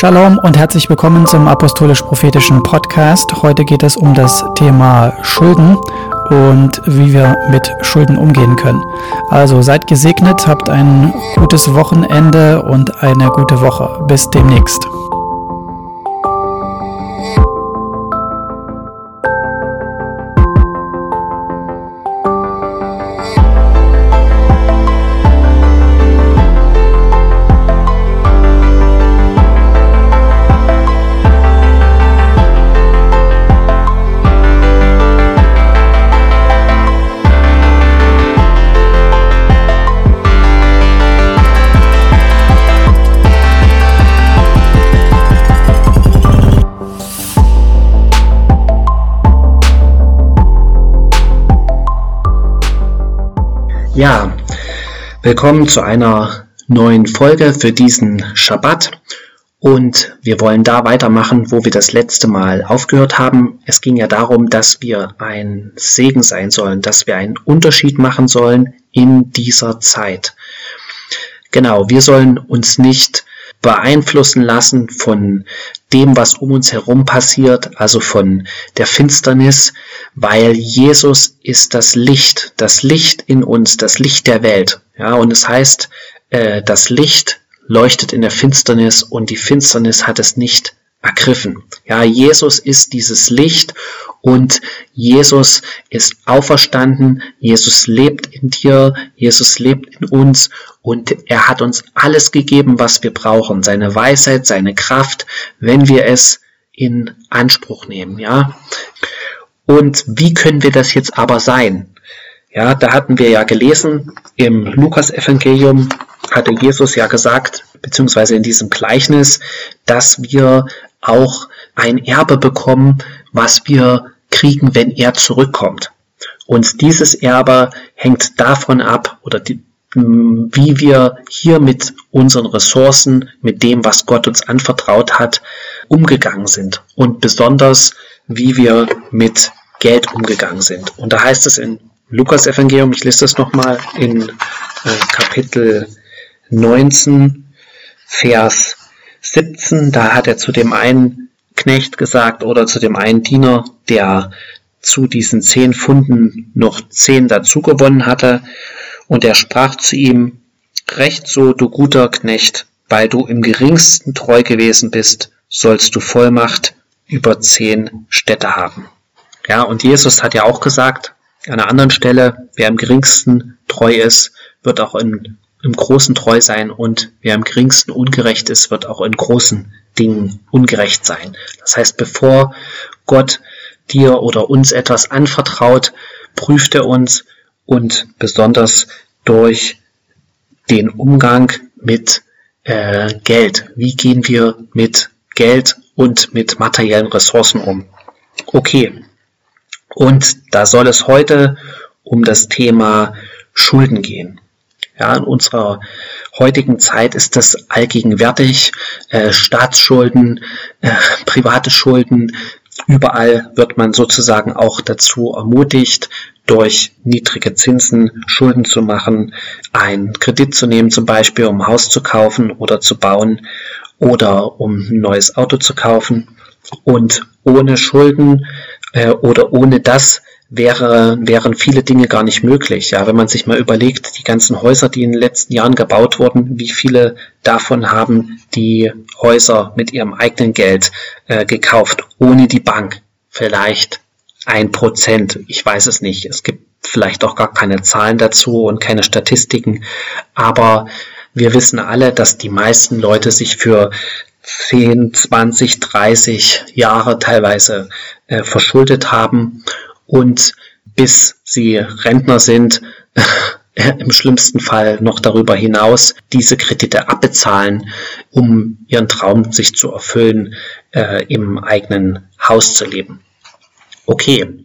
Shalom und herzlich willkommen zum Apostolisch-Prophetischen Podcast. Heute geht es um das Thema Schulden und wie wir mit Schulden umgehen können. Also seid gesegnet, habt ein gutes Wochenende und eine gute Woche. Bis demnächst. Ja, willkommen zu einer neuen Folge für diesen Schabbat. Und wir wollen da weitermachen, wo wir das letzte Mal aufgehört haben. Es ging ja darum, dass wir ein Segen sein sollen, dass wir einen Unterschied machen sollen in dieser Zeit. Genau, wir sollen uns nicht beeinflussen lassen von dem, was um uns herum passiert, also von der Finsternis, weil Jesus ist das Licht, das Licht in uns, das Licht der Welt. Ja, und es heißt, äh, das Licht leuchtet in der Finsternis und die Finsternis hat es nicht ergriffen. Ja, Jesus ist dieses Licht und Jesus ist auferstanden, Jesus lebt in dir, Jesus lebt in uns und er hat uns alles gegeben, was wir brauchen, seine Weisheit, seine Kraft, wenn wir es in Anspruch nehmen, ja. Und wie können wir das jetzt aber sein? Ja, da hatten wir ja gelesen im Lukas-Evangelium hatte Jesus ja gesagt, beziehungsweise in diesem Gleichnis, dass wir auch ein Erbe bekommen, was wir kriegen, wenn er zurückkommt. Und dieses Erbe hängt davon ab, oder die, wie wir hier mit unseren Ressourcen, mit dem, was Gott uns anvertraut hat, umgegangen sind. Und besonders, wie wir mit Geld umgegangen sind. Und da heißt es in Lukas Evangelium, ich lese das nochmal in äh, Kapitel 19, Vers 17, da hat er zu dem einen Knecht gesagt oder zu dem einen Diener, der zu diesen zehn Pfunden noch zehn dazu gewonnen hatte, und er sprach zu ihm, Recht so, du guter Knecht, weil du im geringsten treu gewesen bist, sollst du Vollmacht über zehn Städte haben. Ja, und Jesus hat ja auch gesagt, an einer anderen Stelle, wer im geringsten treu ist, wird auch in im Großen treu sein und wer im geringsten ungerecht ist, wird auch in großen Dingen ungerecht sein. Das heißt, bevor Gott dir oder uns etwas anvertraut, prüft er uns und besonders durch den Umgang mit äh, Geld. Wie gehen wir mit Geld und mit materiellen Ressourcen um? Okay. Und da soll es heute um das Thema Schulden gehen. Ja, in unserer heutigen Zeit ist das allgegenwärtig. Äh, Staatsschulden, äh, private Schulden, überall wird man sozusagen auch dazu ermutigt, durch niedrige Zinsen Schulden zu machen, einen Kredit zu nehmen, zum Beispiel um ein Haus zu kaufen oder zu bauen oder um ein neues Auto zu kaufen. Und ohne Schulden äh, oder ohne das wäre, wären viele Dinge gar nicht möglich. Ja, wenn man sich mal überlegt, die ganzen Häuser, die in den letzten Jahren gebaut wurden, wie viele davon haben die Häuser mit ihrem eigenen Geld äh, gekauft, ohne die Bank? Vielleicht ein Prozent. Ich weiß es nicht. Es gibt vielleicht auch gar keine Zahlen dazu und keine Statistiken. Aber wir wissen alle, dass die meisten Leute sich für 10, 20, 30 Jahre teilweise äh, verschuldet haben und bis sie Rentner sind, im schlimmsten Fall noch darüber hinaus diese Kredite abbezahlen, um ihren Traum sich zu erfüllen, äh, im eigenen Haus zu leben. Okay,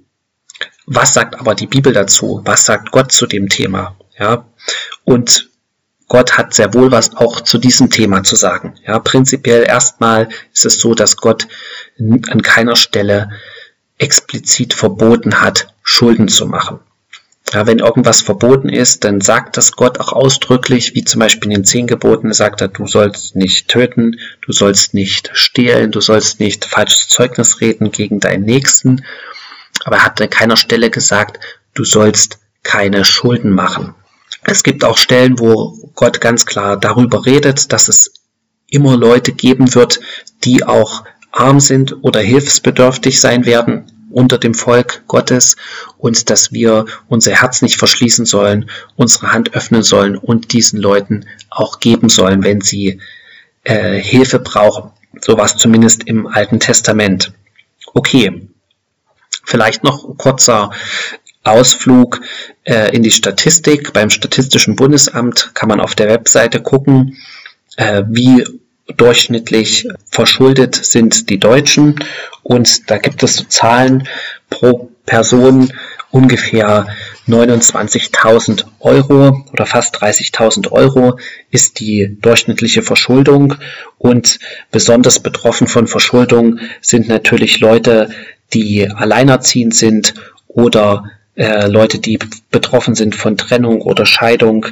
was sagt aber die Bibel dazu? Was sagt Gott zu dem Thema? Ja, und Gott hat sehr wohl was auch zu diesem Thema zu sagen. Ja, prinzipiell erstmal ist es so, dass Gott an keiner Stelle explizit verboten hat, Schulden zu machen. Ja, wenn irgendwas verboten ist, dann sagt das Gott auch ausdrücklich, wie zum Beispiel in den zehn Geboten sagt er, du sollst nicht töten, du sollst nicht stehlen, du sollst nicht falsches Zeugnis reden gegen deinen Nächsten. Aber er hat an keiner Stelle gesagt, du sollst keine Schulden machen. Es gibt auch Stellen, wo Gott ganz klar darüber redet, dass es immer Leute geben wird, die auch arm sind oder hilfsbedürftig sein werden unter dem Volk Gottes und dass wir unser Herz nicht verschließen sollen, unsere Hand öffnen sollen und diesen Leuten auch geben sollen, wenn sie äh, Hilfe brauchen. So war es zumindest im Alten Testament. Okay, vielleicht noch ein kurzer Ausflug äh, in die Statistik. Beim Statistischen Bundesamt kann man auf der Webseite gucken, äh, wie durchschnittlich verschuldet sind die Deutschen. Und da gibt es Zahlen pro Person ungefähr 29.000 Euro oder fast 30.000 Euro ist die durchschnittliche Verschuldung. Und besonders betroffen von Verschuldung sind natürlich Leute, die alleinerziehend sind oder äh, Leute, die betroffen sind von Trennung oder Scheidung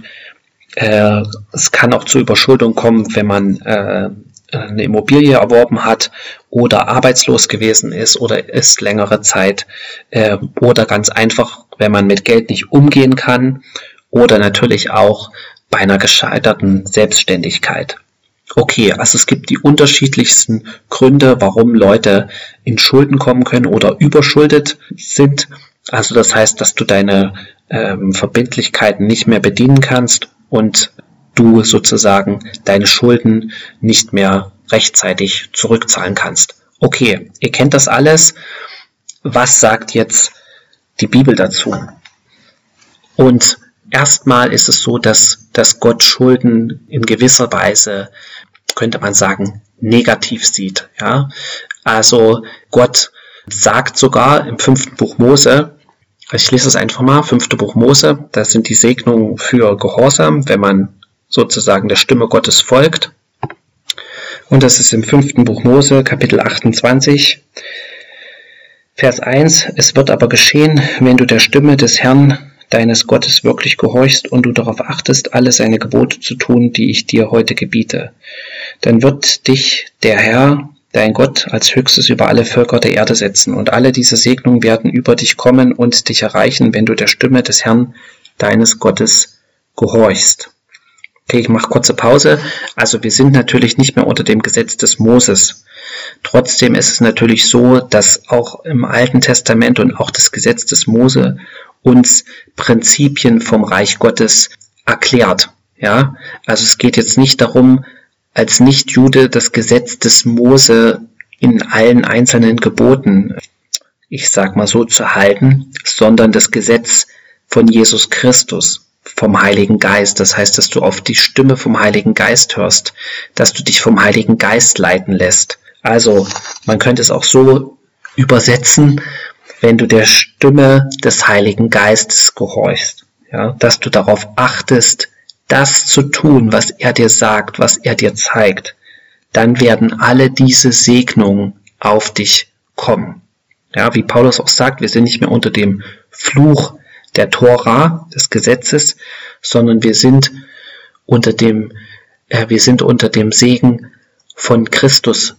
äh, es kann auch zu Überschuldung kommen, wenn man äh, eine Immobilie erworben hat oder arbeitslos gewesen ist oder ist längere Zeit äh, oder ganz einfach, wenn man mit Geld nicht umgehen kann oder natürlich auch bei einer gescheiterten Selbstständigkeit. Okay, also es gibt die unterschiedlichsten Gründe, warum Leute in Schulden kommen können oder überschuldet sind. Also das heißt, dass du deine ähm, Verbindlichkeiten nicht mehr bedienen kannst und du sozusagen deine Schulden nicht mehr rechtzeitig zurückzahlen kannst. Okay, ihr kennt das alles. Was sagt jetzt die Bibel dazu? Und erstmal ist es so, dass, dass Gott Schulden in gewisser Weise, könnte man sagen, negativ sieht. Ja? Also Gott sagt sogar im fünften Buch Mose, ich lese es einfach mal, fünfte Buch Mose, das sind die Segnungen für Gehorsam, wenn man sozusagen der Stimme Gottes folgt. Und das ist im fünften Buch Mose, Kapitel 28, Vers 1. Es wird aber geschehen, wenn du der Stimme des Herrn deines Gottes wirklich gehorchst und du darauf achtest, alle seine Gebote zu tun, die ich dir heute gebiete. Dann wird dich der Herr, dein Gott als höchstes über alle Völker der Erde setzen, und alle diese Segnungen werden über dich kommen und dich erreichen, wenn du der Stimme des Herrn deines Gottes gehorchst. Okay, ich mache kurze Pause. Also wir sind natürlich nicht mehr unter dem Gesetz des Moses. Trotzdem ist es natürlich so, dass auch im Alten Testament und auch das Gesetz des Mose uns Prinzipien vom Reich Gottes erklärt. Ja, also es geht jetzt nicht darum, als Nichtjude das Gesetz des Mose in allen einzelnen Geboten, ich sag mal so, zu halten, sondern das Gesetz von Jesus Christus, vom Heiligen Geist. Das heißt, dass du auf die Stimme vom Heiligen Geist hörst, dass du dich vom Heiligen Geist leiten lässt. Also, man könnte es auch so übersetzen, wenn du der Stimme des Heiligen Geistes gehorchst, ja, dass du darauf achtest, das zu tun, was er dir sagt, was er dir zeigt, dann werden alle diese Segnungen auf dich kommen. Ja, wie Paulus auch sagt, wir sind nicht mehr unter dem Fluch der Tora, des Gesetzes, sondern wir sind unter dem, äh, wir sind unter dem Segen von Christus,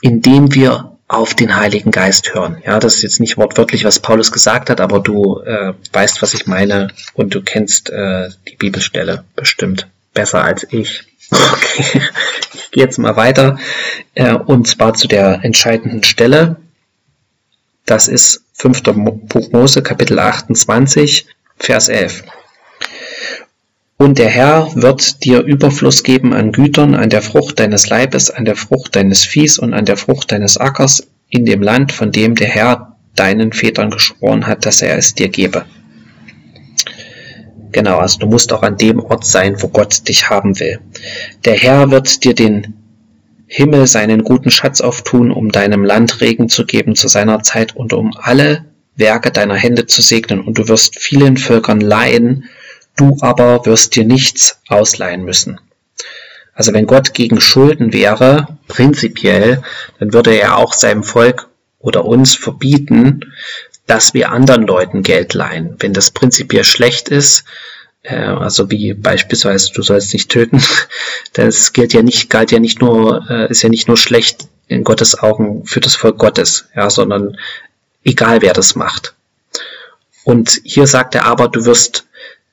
indem wir auf den Heiligen Geist hören. Ja, das ist jetzt nicht wortwörtlich, was Paulus gesagt hat, aber du äh, weißt, was ich meine und du kennst äh, die Bibelstelle bestimmt besser als ich. Okay, ich gehe jetzt mal weiter äh, und zwar zu der entscheidenden Stelle. Das ist 5. Buch Mose, Kapitel 28, Vers 11. Und der Herr wird dir Überfluss geben an Gütern, an der Frucht deines Leibes, an der Frucht deines Viehs und an der Frucht deines Ackers in dem Land, von dem der Herr deinen Vätern geschworen hat, dass er es dir gebe. Genau, also du musst auch an dem Ort sein, wo Gott dich haben will. Der Herr wird dir den Himmel seinen guten Schatz auftun, um deinem Land Regen zu geben zu seiner Zeit und um alle Werke deiner Hände zu segnen, und du wirst vielen Völkern leihen, du aber wirst dir nichts ausleihen müssen. Also wenn Gott gegen Schulden wäre, prinzipiell, dann würde er auch seinem Volk oder uns verbieten, dass wir anderen Leuten Geld leihen. Wenn das prinzipiell schlecht ist, äh, also wie beispielsweise du sollst nicht töten, das gilt ja nicht, galt ja nicht nur, äh, ist ja nicht nur schlecht in Gottes Augen für das Volk Gottes, ja, sondern egal wer das macht. Und hier sagt er aber, du wirst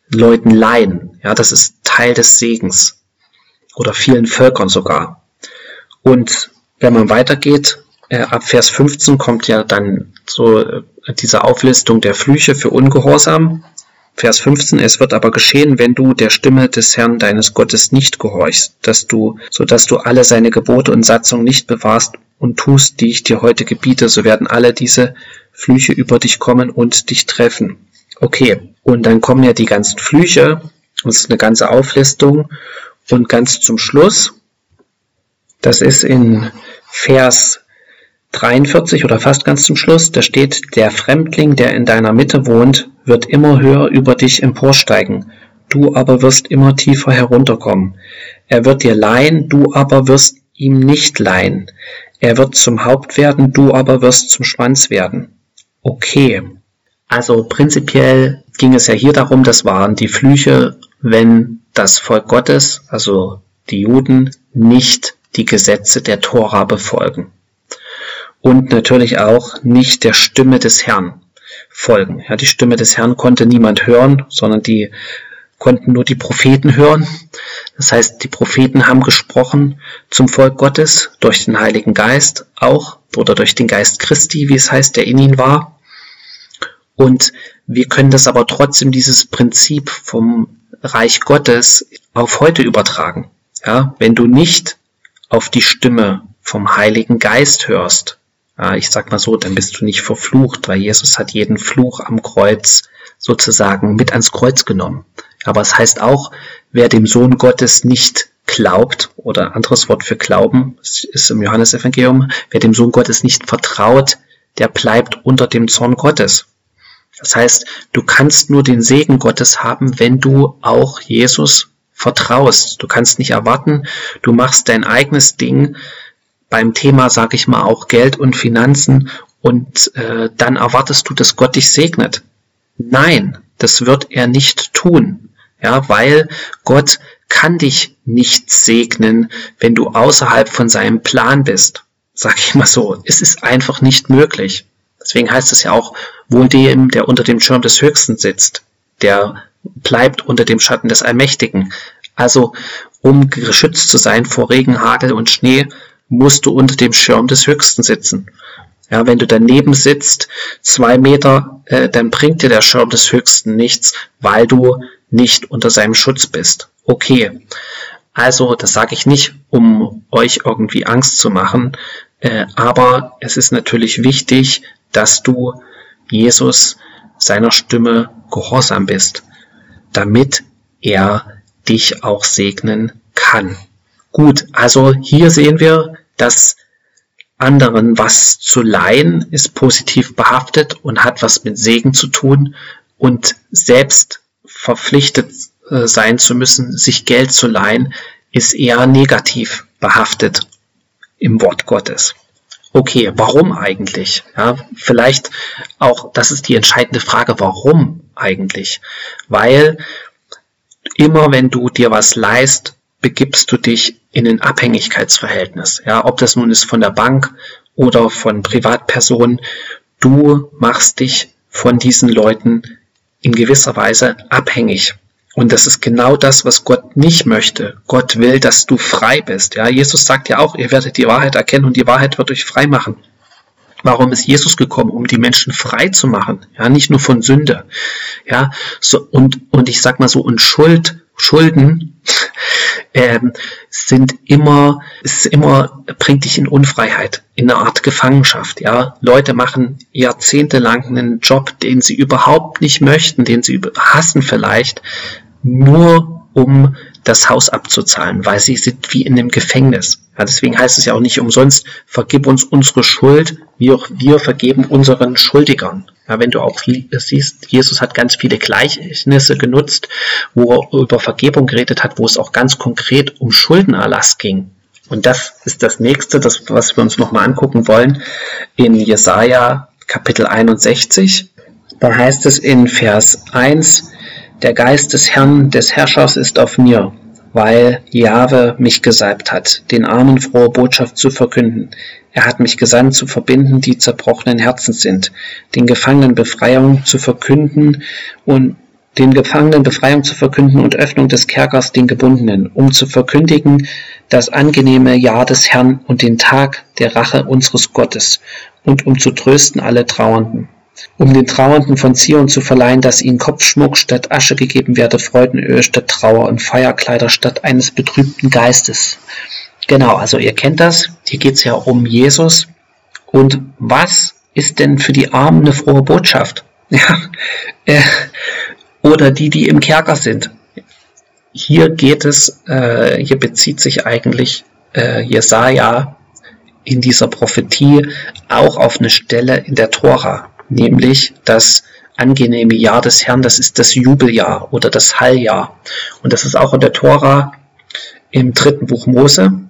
Leuten leihen, ja, das ist Teil des Segens oder vielen Völkern sogar. Und wenn man weitergeht, äh, ab Vers 15 kommt ja dann so äh, diese Auflistung der Flüche für Ungehorsam. Vers 15, es wird aber geschehen, wenn du der Stimme des Herrn deines Gottes nicht gehorchst, dass du, so dass du alle seine Gebote und Satzungen nicht bewahrst und tust, die ich dir heute gebiete, so werden alle diese Flüche über dich kommen und dich treffen. Okay, und dann kommen ja die ganzen Flüche, das ist eine ganze Auflistung und ganz zum Schluss, das ist in Vers 43 oder fast ganz zum Schluss, da steht, der Fremdling, der in deiner Mitte wohnt, wird immer höher über dich emporsteigen, du aber wirst immer tiefer herunterkommen. Er wird dir leihen, du aber wirst ihm nicht leihen. Er wird zum Haupt werden, du aber wirst zum Schwanz werden. Okay. Also prinzipiell ging es ja hier darum, das waren die Flüche, wenn das Volk Gottes, also die Juden, nicht die Gesetze der Tora befolgen und natürlich auch nicht der Stimme des Herrn folgen. Ja, die Stimme des Herrn konnte niemand hören, sondern die konnten nur die Propheten hören. Das heißt, die Propheten haben gesprochen zum Volk Gottes durch den Heiligen Geist auch oder durch den Geist Christi, wie es heißt, der in ihnen war. Und wir können das aber trotzdem dieses Prinzip vom Reich Gottes auf heute übertragen. Ja, wenn du nicht auf die Stimme vom Heiligen Geist hörst, ich sag mal so, dann bist du nicht verflucht, weil Jesus hat jeden Fluch am Kreuz sozusagen mit ans Kreuz genommen. Aber es heißt auch, wer dem Sohn Gottes nicht glaubt, oder anderes Wort für Glauben, ist im Johannesevangelium, wer dem Sohn Gottes nicht vertraut, der bleibt unter dem Zorn Gottes. Das heißt, du kannst nur den Segen Gottes haben, wenn du auch Jesus vertraust. Du kannst nicht erwarten, du machst dein eigenes Ding, beim Thema, sage ich mal, auch Geld und Finanzen und äh, dann erwartest du, dass Gott dich segnet. Nein, das wird er nicht tun. Ja, weil Gott kann dich nicht segnen, wenn du außerhalb von seinem Plan bist. Sag ich mal so. Es ist einfach nicht möglich. Deswegen heißt es ja auch, wohl dem, der unter dem Schirm des Höchsten sitzt, der bleibt unter dem Schatten des Allmächtigen. Also, um geschützt zu sein vor Regen, Hagel und Schnee, musst du unter dem Schirm des Höchsten sitzen. Ja, wenn du daneben sitzt, zwei Meter, äh, dann bringt dir der Schirm des Höchsten nichts, weil du nicht unter seinem Schutz bist. Okay. Also, das sage ich nicht, um euch irgendwie Angst zu machen, äh, aber es ist natürlich wichtig, dass du Jesus seiner Stimme gehorsam bist, damit er dich auch segnen kann. Gut, also hier sehen wir, dass anderen was zu leihen ist positiv behaftet und hat was mit Segen zu tun und selbst verpflichtet äh, sein zu müssen, sich Geld zu leihen, ist eher negativ behaftet im Wort Gottes. Okay, warum eigentlich? Ja, vielleicht auch, das ist die entscheidende Frage, warum eigentlich? Weil immer wenn du dir was leist, begibst du dich in ein Abhängigkeitsverhältnis. Ja, ob das nun ist von der Bank oder von Privatpersonen, du machst dich von diesen Leuten in gewisser Weise abhängig. Und das ist genau das, was Gott nicht möchte. Gott will, dass du frei bist. Ja, Jesus sagt ja auch, ihr werdet die Wahrheit erkennen und die Wahrheit wird euch frei machen. Warum ist Jesus gekommen? Um die Menschen frei zu machen. Ja, nicht nur von Sünde. Ja, so, und, und ich sag mal so, und Schuld, Schulden, ähm, sind immer, ist immer, bringt dich in Unfreiheit, in eine Art Gefangenschaft. Ja, Leute machen jahrzehntelang einen Job, den sie überhaupt nicht möchten, den sie hassen vielleicht, nur um das Haus abzuzahlen, weil sie sind wie in einem Gefängnis. Ja, deswegen heißt es ja auch nicht umsonst, vergib uns unsere Schuld, wir, wir vergeben unseren Schuldigern. Ja, wenn du auch siehst, Jesus hat ganz viele Gleichnisse genutzt, wo er über Vergebung geredet hat, wo es auch ganz konkret um Schuldenerlass ging. Und das ist das nächste, das, was wir uns nochmal angucken wollen, in Jesaja Kapitel 61. Da heißt es in Vers 1, der Geist des Herrn, des Herrschers ist auf mir, weil Jahwe mich gesalbt hat, den Armen frohe Botschaft zu verkünden. Er hat mich gesandt, zu verbinden, die zerbrochenen Herzens sind, den Gefangenen Befreiung zu verkünden und den Gefangenen Befreiung zu verkünden und Öffnung des Kerkers den Gebundenen, um zu verkündigen das angenehme Jahr des Herrn und den Tag der Rache unseres Gottes und um zu trösten alle Trauernden um den Trauernden von Zion zu verleihen, dass ihnen Kopfschmuck statt Asche gegeben werde, Freudenöl statt Trauer und Feierkleider statt eines betrübten Geistes. Genau, also ihr kennt das. Hier geht es ja um Jesus. Und was ist denn für die Armen eine frohe Botschaft? Ja, äh, oder die, die im Kerker sind. Hier geht es, äh, hier bezieht sich eigentlich äh, Jesaja in dieser Prophetie auch auf eine Stelle in der Tora nämlich das angenehme Jahr des Herrn, das ist das Jubeljahr oder das Halljahr. Und das ist auch in der Tora im dritten Buch Mose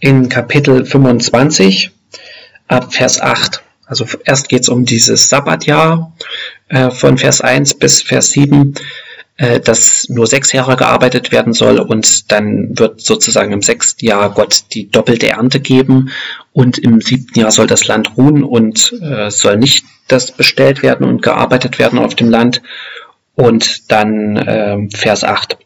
in Kapitel 25 ab Vers 8. Also erst geht es um dieses Sabbatjahr äh, von Vers 1 bis Vers 7 äh, dass nur sechs Jahre gearbeitet werden soll und dann wird sozusagen im sechsten Jahr Gott die doppelte Ernte geben und im siebten Jahr soll das Land ruhen und äh, soll nicht das bestellt werden und gearbeitet werden auf dem Land. Und dann äh, Vers 8.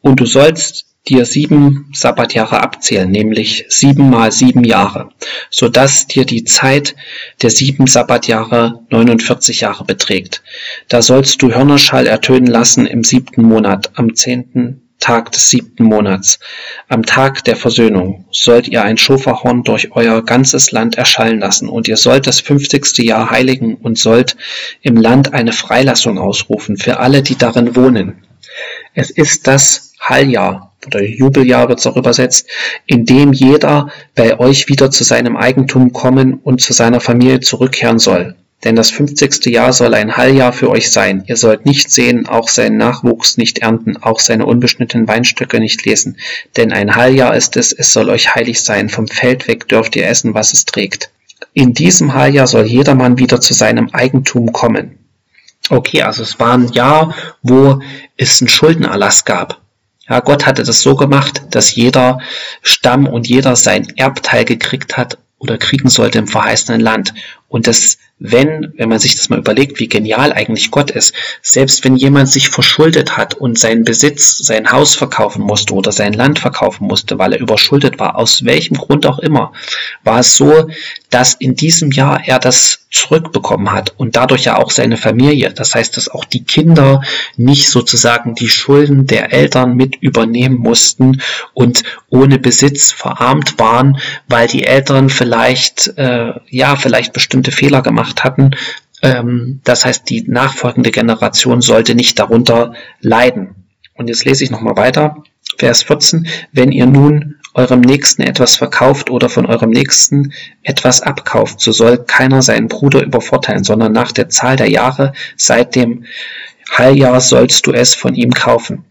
Und du sollst dir sieben Sabbatjahre abzählen, nämlich sieben mal sieben Jahre, so dass dir die Zeit der sieben Sabbatjahre 49 Jahre beträgt. Da sollst du Hörnerschall ertönen lassen im siebten Monat, am zehnten Tag des siebten Monats. Am Tag der Versöhnung sollt ihr ein Schofahorn durch euer ganzes Land erschallen lassen, und ihr sollt das fünfzigste Jahr heiligen und sollt im Land eine Freilassung ausrufen für alle, die darin wohnen. Es ist das Halljahr oder Jubeljahr wird es auch übersetzt, in dem jeder bei euch wieder zu seinem Eigentum kommen und zu seiner Familie zurückkehren soll. Denn das fünfzigste Jahr soll ein Halljahr für euch sein. Ihr sollt nicht sehen, auch seinen Nachwuchs nicht ernten, auch seine unbeschnittenen Weinstöcke nicht lesen. Denn ein Halljahr ist es, es soll euch heilig sein. Vom Feld weg dürft ihr essen, was es trägt. In diesem Halljahr soll jedermann wieder zu seinem Eigentum kommen. Okay, also es war ein Jahr, wo es einen Schuldenerlass gab. Ja, Gott hatte das so gemacht, dass jeder Stamm und jeder sein Erbteil gekriegt hat oder kriegen sollte im verheißenen Land. Und das wenn, wenn man sich das mal überlegt, wie genial eigentlich Gott ist, selbst wenn jemand sich verschuldet hat und seinen Besitz, sein Haus verkaufen musste oder sein Land verkaufen musste, weil er überschuldet war, aus welchem Grund auch immer, war es so, dass in diesem Jahr er das zurückbekommen hat und dadurch ja auch seine Familie. Das heißt, dass auch die Kinder nicht sozusagen die Schulden der Eltern mit übernehmen mussten und ohne Besitz verarmt waren, weil die Eltern vielleicht, äh, ja, vielleicht bestimmte Fehler gemacht gemacht hatten. Ähm, das heißt, die nachfolgende Generation sollte nicht darunter leiden. Und jetzt lese ich nochmal weiter. Vers 14. Wenn ihr nun eurem Nächsten etwas verkauft oder von eurem Nächsten etwas abkauft, so soll keiner seinen Bruder übervorteilen, sondern nach der Zahl der Jahre seit dem Heiljahr sollst du es von ihm kaufen.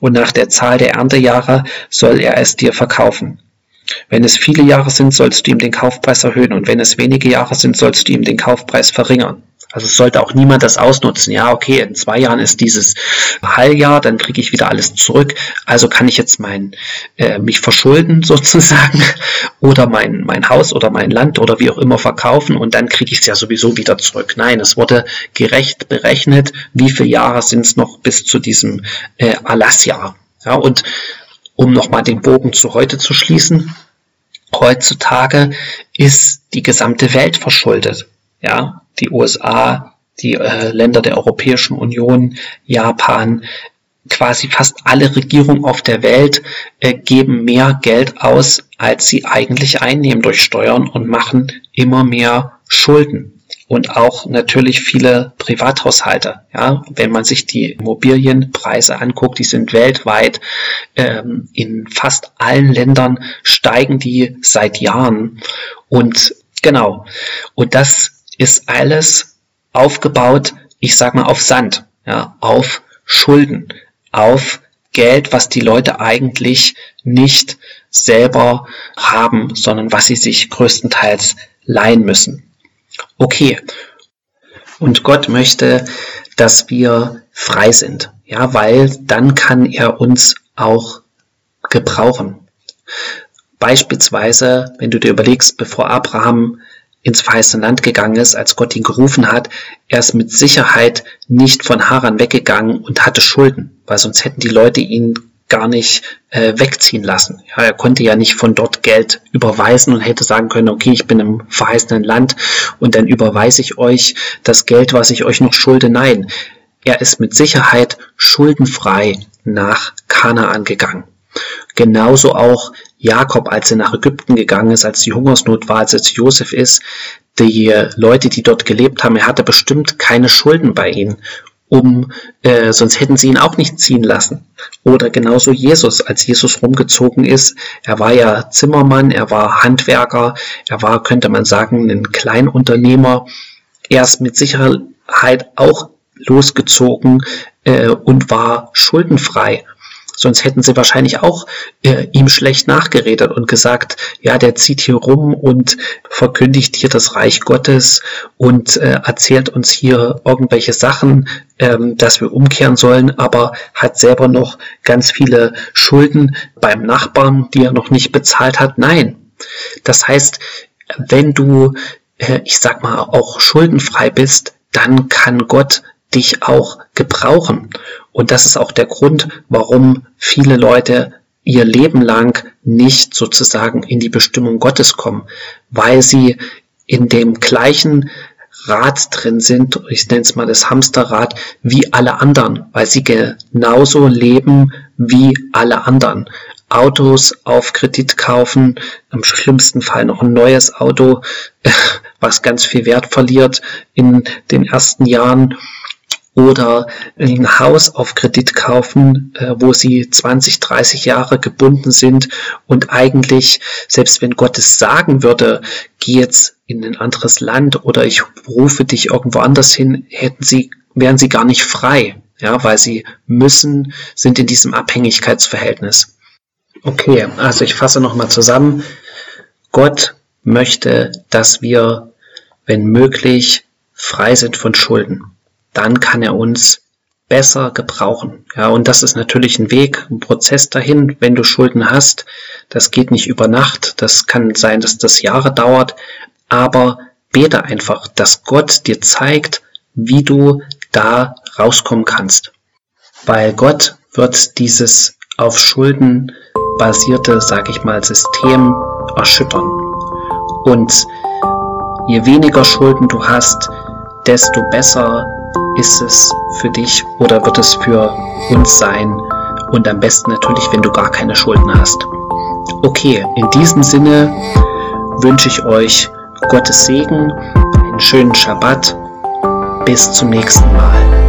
Und nach der Zahl der Erntejahre soll er es dir verkaufen. Wenn es viele Jahre sind, sollst du ihm den Kaufpreis erhöhen und wenn es wenige Jahre sind, sollst du ihm den Kaufpreis verringern. Also es sollte auch niemand das ausnutzen. Ja, okay, in zwei Jahren ist dieses Halljahr, dann kriege ich wieder alles zurück. Also kann ich jetzt mein äh, mich verschulden sozusagen oder mein mein Haus oder mein Land oder wie auch immer verkaufen und dann kriege ich es ja sowieso wieder zurück. Nein, es wurde gerecht berechnet, wie viele Jahre sind es noch bis zu diesem äh, Erlassjahr. Ja, und um nochmal den Bogen zu heute zu schließen, heutzutage ist die gesamte Welt verschuldet. Ja, die USA, die äh, Länder der Europäischen Union, Japan, quasi fast alle Regierungen auf der Welt äh, geben mehr Geld aus, als sie eigentlich einnehmen durch Steuern und machen immer mehr Schulden und auch natürlich viele Privathaushalte. Ja, wenn man sich die Immobilienpreise anguckt, die sind weltweit ähm, in fast allen Ländern steigen die seit Jahren und genau und das ist alles aufgebaut, ich sag mal auf Sand, ja, auf Schulden, auf Geld, was die Leute eigentlich nicht selber haben, sondern was sie sich größtenteils leihen müssen. Okay. Und Gott möchte, dass wir frei sind. Ja, weil dann kann er uns auch gebrauchen. Beispielsweise, wenn du dir überlegst, bevor Abraham ins verheißene Land gegangen ist, als Gott ihn gerufen hat, er ist mit Sicherheit nicht von Haran weggegangen und hatte Schulden, weil sonst hätten die Leute ihn gar nicht äh, wegziehen lassen. Ja, er konnte ja nicht von dort Geld überweisen und hätte sagen können, okay, ich bin im verheißenen Land und dann überweise ich euch das Geld, was ich euch noch schulde. Nein, er ist mit Sicherheit schuldenfrei nach Kanaan gegangen. Genauso auch Jakob, als er nach Ägypten gegangen ist, als die Hungersnot war, als es Josef ist, die Leute, die dort gelebt haben, er hatte bestimmt keine Schulden bei ihnen, um, äh, sonst hätten sie ihn auch nicht ziehen lassen. Oder genauso Jesus, als Jesus rumgezogen ist, er war ja Zimmermann, er war Handwerker, er war, könnte man sagen, ein Kleinunternehmer. Er ist mit Sicherheit auch losgezogen äh, und war schuldenfrei. Sonst hätten sie wahrscheinlich auch äh, ihm schlecht nachgeredet und gesagt, ja, der zieht hier rum und verkündigt hier das Reich Gottes und äh, erzählt uns hier irgendwelche Sachen, ähm, dass wir umkehren sollen, aber hat selber noch ganz viele Schulden beim Nachbarn, die er noch nicht bezahlt hat. Nein. Das heißt, wenn du, äh, ich sag mal, auch schuldenfrei bist, dann kann Gott dich auch gebrauchen. Und das ist auch der Grund, warum viele Leute ihr Leben lang nicht sozusagen in die Bestimmung Gottes kommen, weil sie in dem gleichen Rad drin sind, ich nenne es mal das Hamsterrad, wie alle anderen, weil sie genauso leben wie alle anderen. Autos auf Kredit kaufen, im schlimmsten Fall noch ein neues Auto, was ganz viel Wert verliert in den ersten Jahren oder ein Haus auf Kredit kaufen, äh, wo sie 20, 30 Jahre gebunden sind und eigentlich, selbst wenn Gott es sagen würde, geh jetzt in ein anderes Land oder ich rufe dich irgendwo anders hin, hätten sie, wären sie gar nicht frei, ja, weil sie müssen, sind in diesem Abhängigkeitsverhältnis. Okay, also ich fasse nochmal zusammen. Gott möchte, dass wir, wenn möglich, frei sind von Schulden dann kann er uns besser gebrauchen. Ja, und das ist natürlich ein Weg, ein Prozess dahin, wenn du Schulden hast. Das geht nicht über Nacht. Das kann sein, dass das Jahre dauert. Aber bete einfach, dass Gott dir zeigt, wie du da rauskommen kannst. Weil Gott wird dieses auf Schulden basierte, sag ich mal, System erschüttern. Und je weniger Schulden du hast, desto besser ist es für dich oder wird es für uns sein? Und am besten natürlich, wenn du gar keine Schulden hast. Okay, in diesem Sinne wünsche ich euch Gottes Segen, einen schönen Schabbat. Bis zum nächsten Mal.